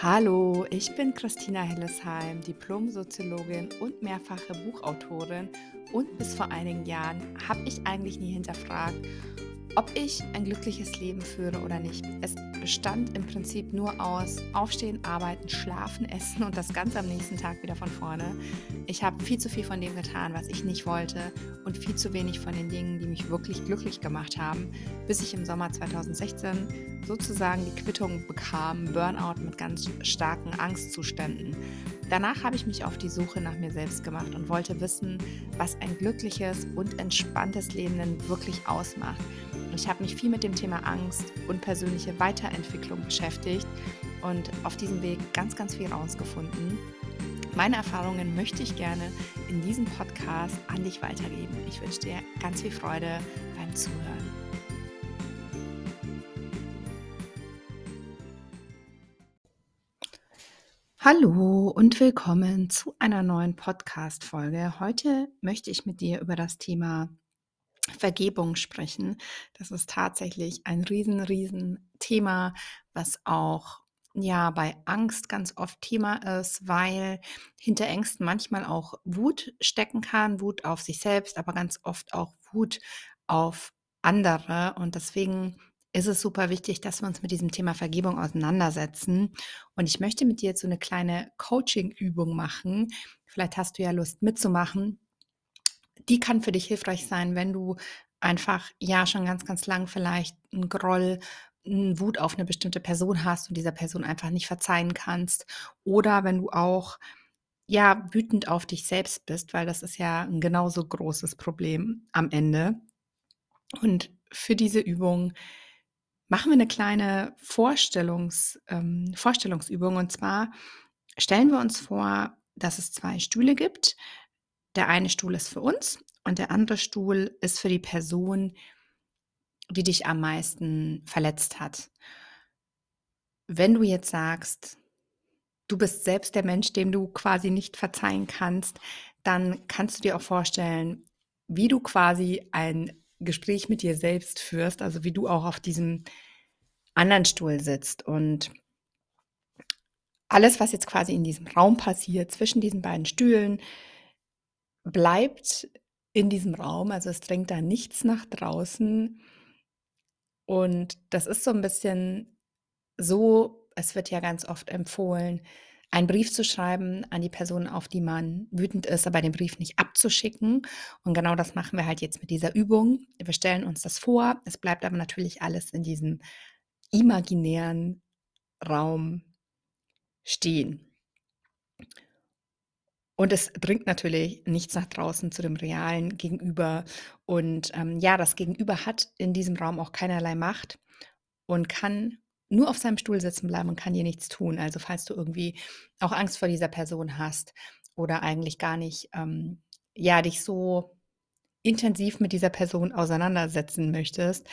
Hallo, ich bin Christina Hillesheim, Diplom-Soziologin und mehrfache Buchautorin. Und bis vor einigen Jahren habe ich eigentlich nie hinterfragt, ob ich ein glückliches Leben führe oder nicht. Es bestand im Prinzip nur aus Aufstehen, Arbeiten, Schlafen, Essen und das Ganze am nächsten Tag wieder von vorne. Ich habe viel zu viel von dem getan, was ich nicht wollte und viel zu wenig von den Dingen, die mich wirklich glücklich gemacht haben, bis ich im Sommer 2016 sozusagen die Quittung bekam, Burnout mit ganz starken Angstzuständen. Danach habe ich mich auf die Suche nach mir selbst gemacht und wollte wissen, was ein glückliches und entspanntes Leben denn wirklich ausmacht. Ich habe mich viel mit dem Thema Angst und persönliche Weiterentwicklung beschäftigt und auf diesem Weg ganz, ganz viel rausgefunden. Meine Erfahrungen möchte ich gerne in diesem Podcast an dich weitergeben. Ich wünsche dir ganz viel Freude beim Zuhören. Hallo und willkommen zu einer neuen Podcast-Folge. Heute möchte ich mit dir über das Thema Vergebung sprechen. Das ist tatsächlich ein riesen, riesen Thema, was auch ja bei Angst ganz oft Thema ist, weil hinter Ängsten manchmal auch Wut stecken kann, Wut auf sich selbst, aber ganz oft auch Wut auf andere. Und deswegen ist es super wichtig, dass wir uns mit diesem Thema Vergebung auseinandersetzen. Und ich möchte mit dir jetzt so eine kleine Coaching-Übung machen. Vielleicht hast du ja Lust mitzumachen die kann für dich hilfreich sein, wenn du einfach ja schon ganz, ganz lang vielleicht einen Groll, einen Wut auf eine bestimmte Person hast und dieser Person einfach nicht verzeihen kannst. Oder wenn du auch ja wütend auf dich selbst bist, weil das ist ja ein genauso großes Problem am Ende. Und für diese Übung machen wir eine kleine Vorstellungs, ähm, Vorstellungsübung. Und zwar stellen wir uns vor, dass es zwei Stühle gibt. Der eine Stuhl ist für uns und der andere Stuhl ist für die Person, die dich am meisten verletzt hat. Wenn du jetzt sagst, du bist selbst der Mensch, dem du quasi nicht verzeihen kannst, dann kannst du dir auch vorstellen, wie du quasi ein Gespräch mit dir selbst führst, also wie du auch auf diesem anderen Stuhl sitzt und alles, was jetzt quasi in diesem Raum passiert, zwischen diesen beiden Stühlen, bleibt in diesem Raum. Also es dringt da nichts nach draußen. Und das ist so ein bisschen so, es wird ja ganz oft empfohlen, einen Brief zu schreiben an die Person, auf die man wütend ist, aber den Brief nicht abzuschicken. Und genau das machen wir halt jetzt mit dieser Übung. Wir stellen uns das vor. Es bleibt aber natürlich alles in diesem imaginären Raum stehen. Und es dringt natürlich nichts nach draußen zu dem realen Gegenüber. Und ähm, ja, das Gegenüber hat in diesem Raum auch keinerlei Macht und kann nur auf seinem Stuhl sitzen bleiben und kann dir nichts tun. Also falls du irgendwie auch Angst vor dieser Person hast oder eigentlich gar nicht, ähm, ja, dich so intensiv mit dieser Person auseinandersetzen möchtest,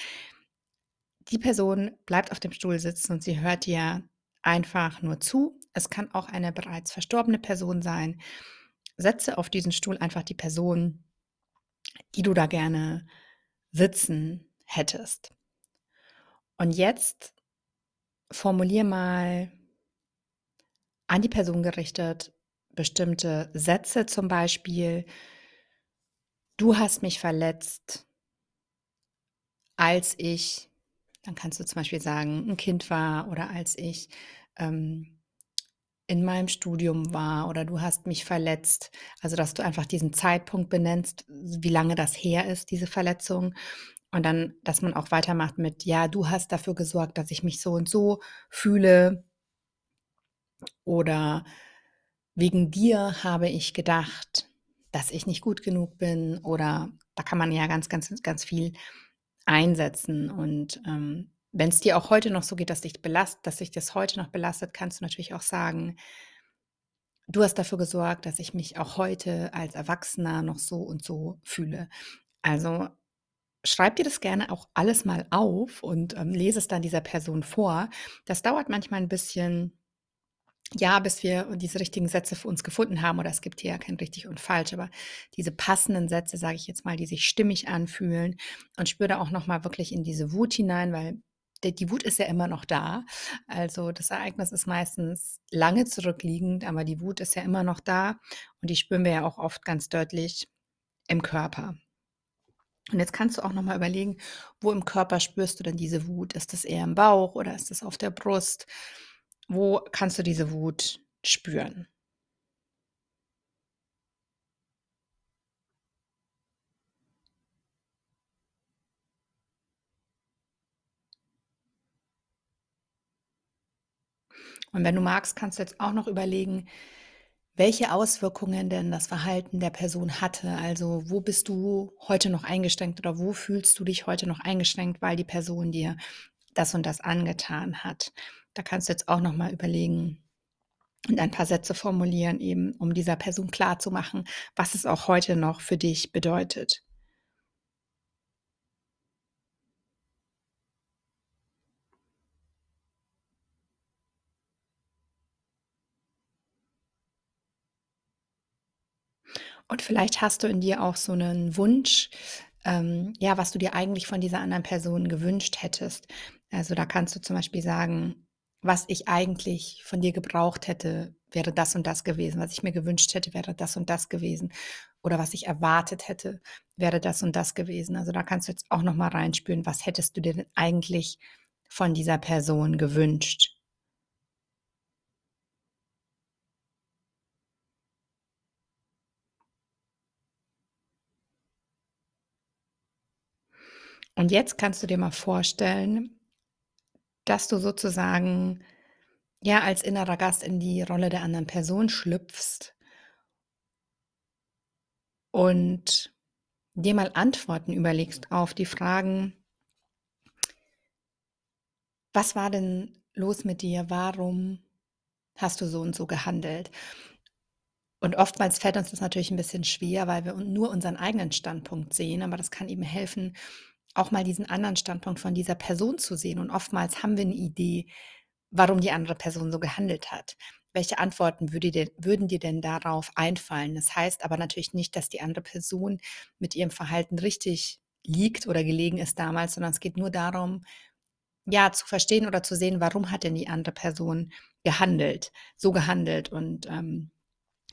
die Person bleibt auf dem Stuhl sitzen und sie hört dir einfach nur zu. Es kann auch eine bereits verstorbene Person sein setze auf diesen Stuhl einfach die Person, die du da gerne sitzen hättest. Und jetzt formulier mal an die Person gerichtet bestimmte Sätze, zum Beispiel, du hast mich verletzt, als ich, dann kannst du zum Beispiel sagen, ein Kind war oder als ich ähm, in meinem Studium war oder du hast mich verletzt. Also, dass du einfach diesen Zeitpunkt benennst, wie lange das her ist, diese Verletzung. Und dann, dass man auch weitermacht mit, ja, du hast dafür gesorgt, dass ich mich so und so fühle. Oder wegen dir habe ich gedacht, dass ich nicht gut genug bin. Oder da kann man ja ganz, ganz, ganz viel einsetzen. Und ähm, wenn es dir auch heute noch so geht, dass dich belastet, dass sich das heute noch belastet, kannst du natürlich auch sagen, du hast dafür gesorgt, dass ich mich auch heute als Erwachsener noch so und so fühle. Also schreib dir das gerne auch alles mal auf und ähm, lese es dann dieser Person vor. Das dauert manchmal ein bisschen, ja, bis wir diese richtigen Sätze für uns gefunden haben, oder es gibt hier ja kein richtig und falsch, aber diese passenden Sätze, sage ich jetzt mal, die sich stimmig anfühlen und spüre da auch nochmal wirklich in diese Wut hinein, weil die Wut ist ja immer noch da. Also, das Ereignis ist meistens lange zurückliegend, aber die Wut ist ja immer noch da und die spüren wir ja auch oft ganz deutlich im Körper. Und jetzt kannst du auch noch mal überlegen, wo im Körper spürst du denn diese Wut? Ist das eher im Bauch oder ist das auf der Brust? Wo kannst du diese Wut spüren? Und wenn du magst, kannst du jetzt auch noch überlegen, welche Auswirkungen denn das Verhalten der Person hatte. Also, wo bist du heute noch eingeschränkt oder wo fühlst du dich heute noch eingeschränkt, weil die Person dir das und das angetan hat? Da kannst du jetzt auch noch mal überlegen und ein paar Sätze formulieren, eben um dieser Person klarzumachen, was es auch heute noch für dich bedeutet. Und vielleicht hast du in dir auch so 'nen Wunsch, ähm, ja, was du dir eigentlich von dieser anderen Person gewünscht hättest. Also, da kannst du zum Beispiel sagen: „Was ich eigentlich von dir gebraucht hätte, wäre das und das gewesen. Was ich mir gewünscht hätte, wäre das und das gewesen. Oder was ich erwartet hätte, wäre das und das gewesen.“ Also, da kannst du jetzt auch noch mal reinspüren, was hättest du dir denn eigentlich von dieser Person gewünscht? Und jetzt kannst du dir mal vorstellen, dass du sozusagen, ja, als innerer Gast in die Rolle der anderen Person schlüpfst und dir mal Antworten überlegst auf die Fragen Was war denn los mit dir? Warum hast du so und so gehandelt? Und oftmals fällt uns das natürlich 'n bisschen schwer, weil wir nur unseren eigenen Standpunkt sehen, aber das kann eben helfen, auch mal diesen anderen Standpunkt von dieser Person zu sehen. Und oftmals haben wir 'ne Idee, warum die andere Person so gehandelt hat. Welche Antworten würde dir würden dir denn darauf einfallen? Das heißt aber natürlich nicht, dass die andere Person mit ihrem Verhalten richtig liegt oder gelegen ist damals, sondern es geht nur darum, ja, zu verstehen oder zu sehen, warum hat denn die andere Person gehandelt so gehandelt und, ähm,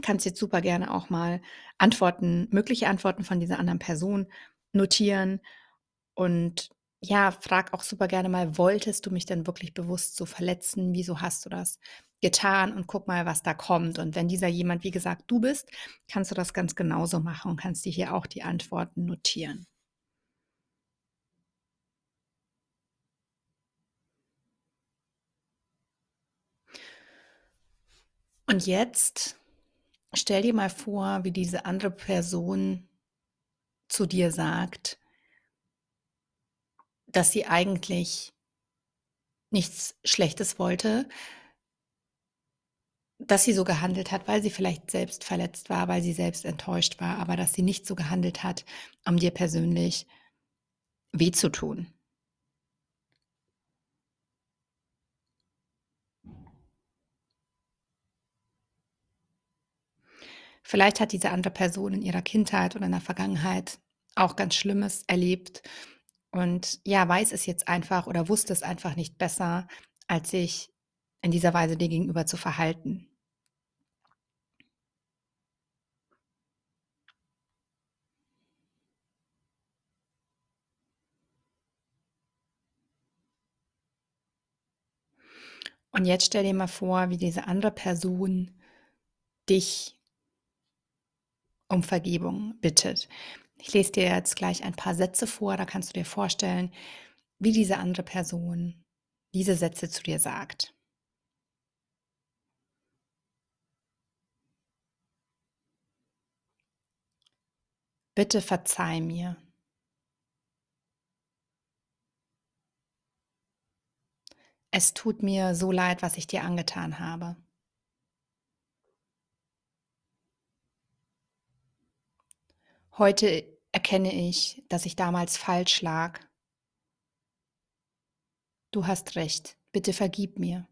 kannst jetzt super gerne auch mal Antworten mögliche Antworten von dieser anderen Person notieren und, ja, frag auch super gerne mal: „Wolltest du mich denn wirklich bewusst so verletzen? Wieso hast du das getan?“ Und guck mal, was da kommt. Und wenn dieser jemand, wie gesagt, du bist, kannst du das ganz genauso machen und kannst dir hier auch die Antworten notieren. Und jetzt stell dir mal vor, wie diese andere Person zu dir sagt dass sie eigentlich nichts Schlechtes wollte dass sie so gehandelt hat, weil sie vielleicht selbst verletzt war, weil sie selbst enttäuscht war, aber dass sie nicht so gehandelt hat, um dir persönlich weh zu tun. Vielleicht hat diese andere Person in ihrer Kindheit oder in der Vergangenheit auch ganz Schlimmes erlebt und, ja, weiß es jetzt einfach oder wusste es einfach nicht besser, als sich in dieser Weise dir gegenüber zu verhalten. Und jetzt stell dir mal vor, wie diese andere Person dich um Vergebung bittet. Ich lese dir jetzt gleich ein paar Sätze vor, da kannst du dir vorstellen, wie diese andere Person diese Sätze zu dir sagt. Bitte verzeih mir. Es tut mir so leid, was ich dir angetan habe. Heute erkenne ich, dass ich damals falsch lag. Du hast recht, bitte vergib mir.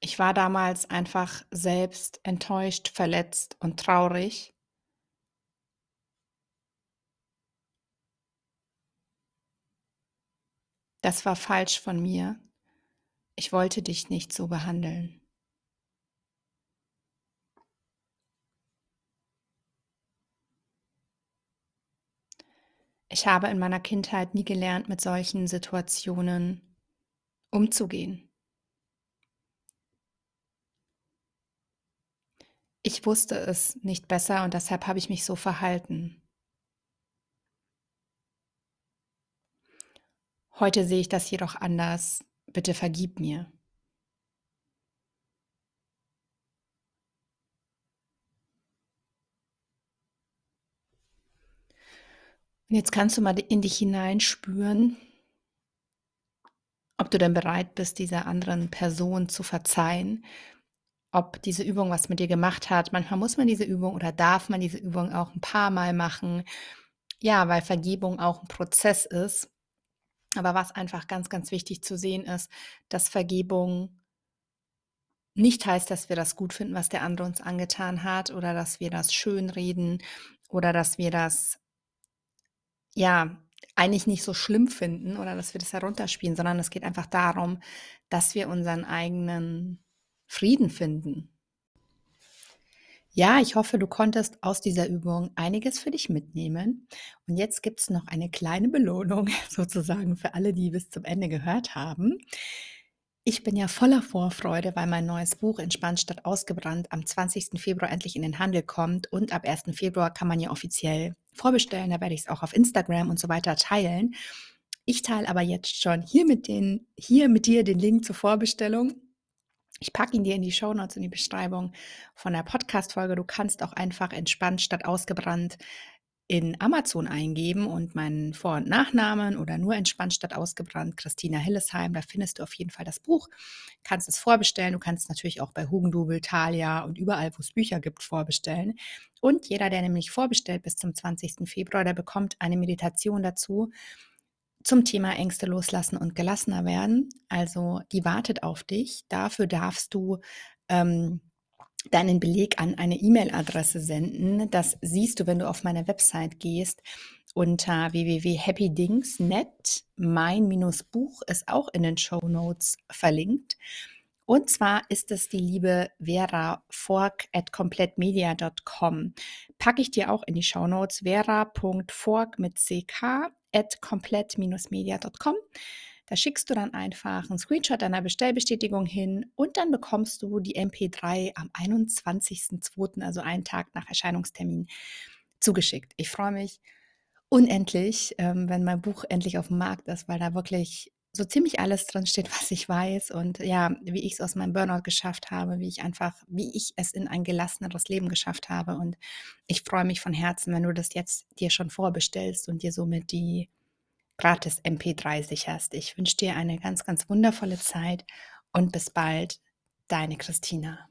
Ich war damals einfach selbst enttäuscht, verletzt und traurig. Das war falsch von mir. Ich wollte dich nicht so behandeln. Ich habe in meiner Kindheit nie gelernt, mit solchen Situationen umzugehen. Ich wusste es nicht besser und deshalb habe ich mich so verhalten. Heute sehe ich das jedoch anders. Bitte vergib mir. Und jetzt kannst du mal in dich hineinspüren, ob du denn bereit bist, dieser anderen Person zu verzeihen, ob diese Übung was mit dir gemacht hat. Manchmal muss man diese Übung oder darf man diese Übung auch ein paar Mal machen. Ja, weil Vergebung auch ein Prozess ist. Aber was einfach ganz, ganz wichtig zu sehen ist, dass Vergebung nicht heißt, dass wir das gut finden, was der andere uns angetan hat oder dass wir das schönreden oder dass wir das ja eigentlich nicht so schlimm finden oder dass wir das herunterspielen, sondern es geht einfach darum, dass wir unseren eigenen Frieden finden. Ja, ich hoffe, du konntest aus dieser Übung einiges für dich mitnehmen. Und jetzt gibt es noch eine kleine Belohnung sozusagen für alle, die bis zum Ende gehört haben. Ich bin ja voller Vorfreude, weil mein neues Buch Entspannt statt ausgebrannt am 20. Februar endlich in den Handel kommt und ab 1. Februar kann man ja offiziell vorbestellen. Da werde ich es auch auf Instagram und so weiter teilen. Ich teile aber jetzt schon hier mit, den, hier mit dir den Link zur Vorbestellung. Ich packe ihn dir in die Show Notes in die Beschreibung von der Podcast-Folge. Du kannst auch einfach entspannt statt ausgebrannt in Amazon eingeben und meinen Vor- und Nachnamen oder nur entspannt statt ausgebrannt, Christina Hillesheim, da findest du auf jeden Fall das Buch. Kannst es vorbestellen. Du kannst es natürlich auch bei Hugendubel, Thalia und überall, wo es Bücher gibt, vorbestellen. Und jeder, der nämlich vorbestellt bis zum 20. Februar, der bekommt eine Meditation dazu zum Thema Ängste loslassen und gelassener werden. Also die wartet auf dich. Dafür darfst du ähm, deinen Beleg an eine E-Mail-Adresse senden. Das siehst du, wenn du auf meine Website gehst unter www.happydings.net. Mein-Buch ist auch in den Show Notes verlinkt. Und zwar ist es die liebe Vera Fork at komplettmedia.com. Packe ich dir auch in die Show Notes. Vera.fork mit ck at komplett-media.com. Da schickst du dann einfach einen Screenshot deiner Bestellbestätigung hin und dann bekommst du die MP3 am 21.02., also einen Tag nach Erscheinungstermin, zugeschickt. Ich freue mich unendlich, ähm, wenn mein Buch endlich auf dem Markt ist, weil da wirklich so ziemlich alles drin steht, was ich weiß und ja, wie ich es aus meinem Burnout geschafft habe, wie ich einfach, wie ich es in ein gelasseneres Leben geschafft habe. Und ich freue mich von Herzen, wenn du das jetzt dir schon vorbestellst und dir somit die gratis MP3 sicherst. Ich wünsche dir eine ganz, ganz wundervolle Zeit und bis bald, deine Christina.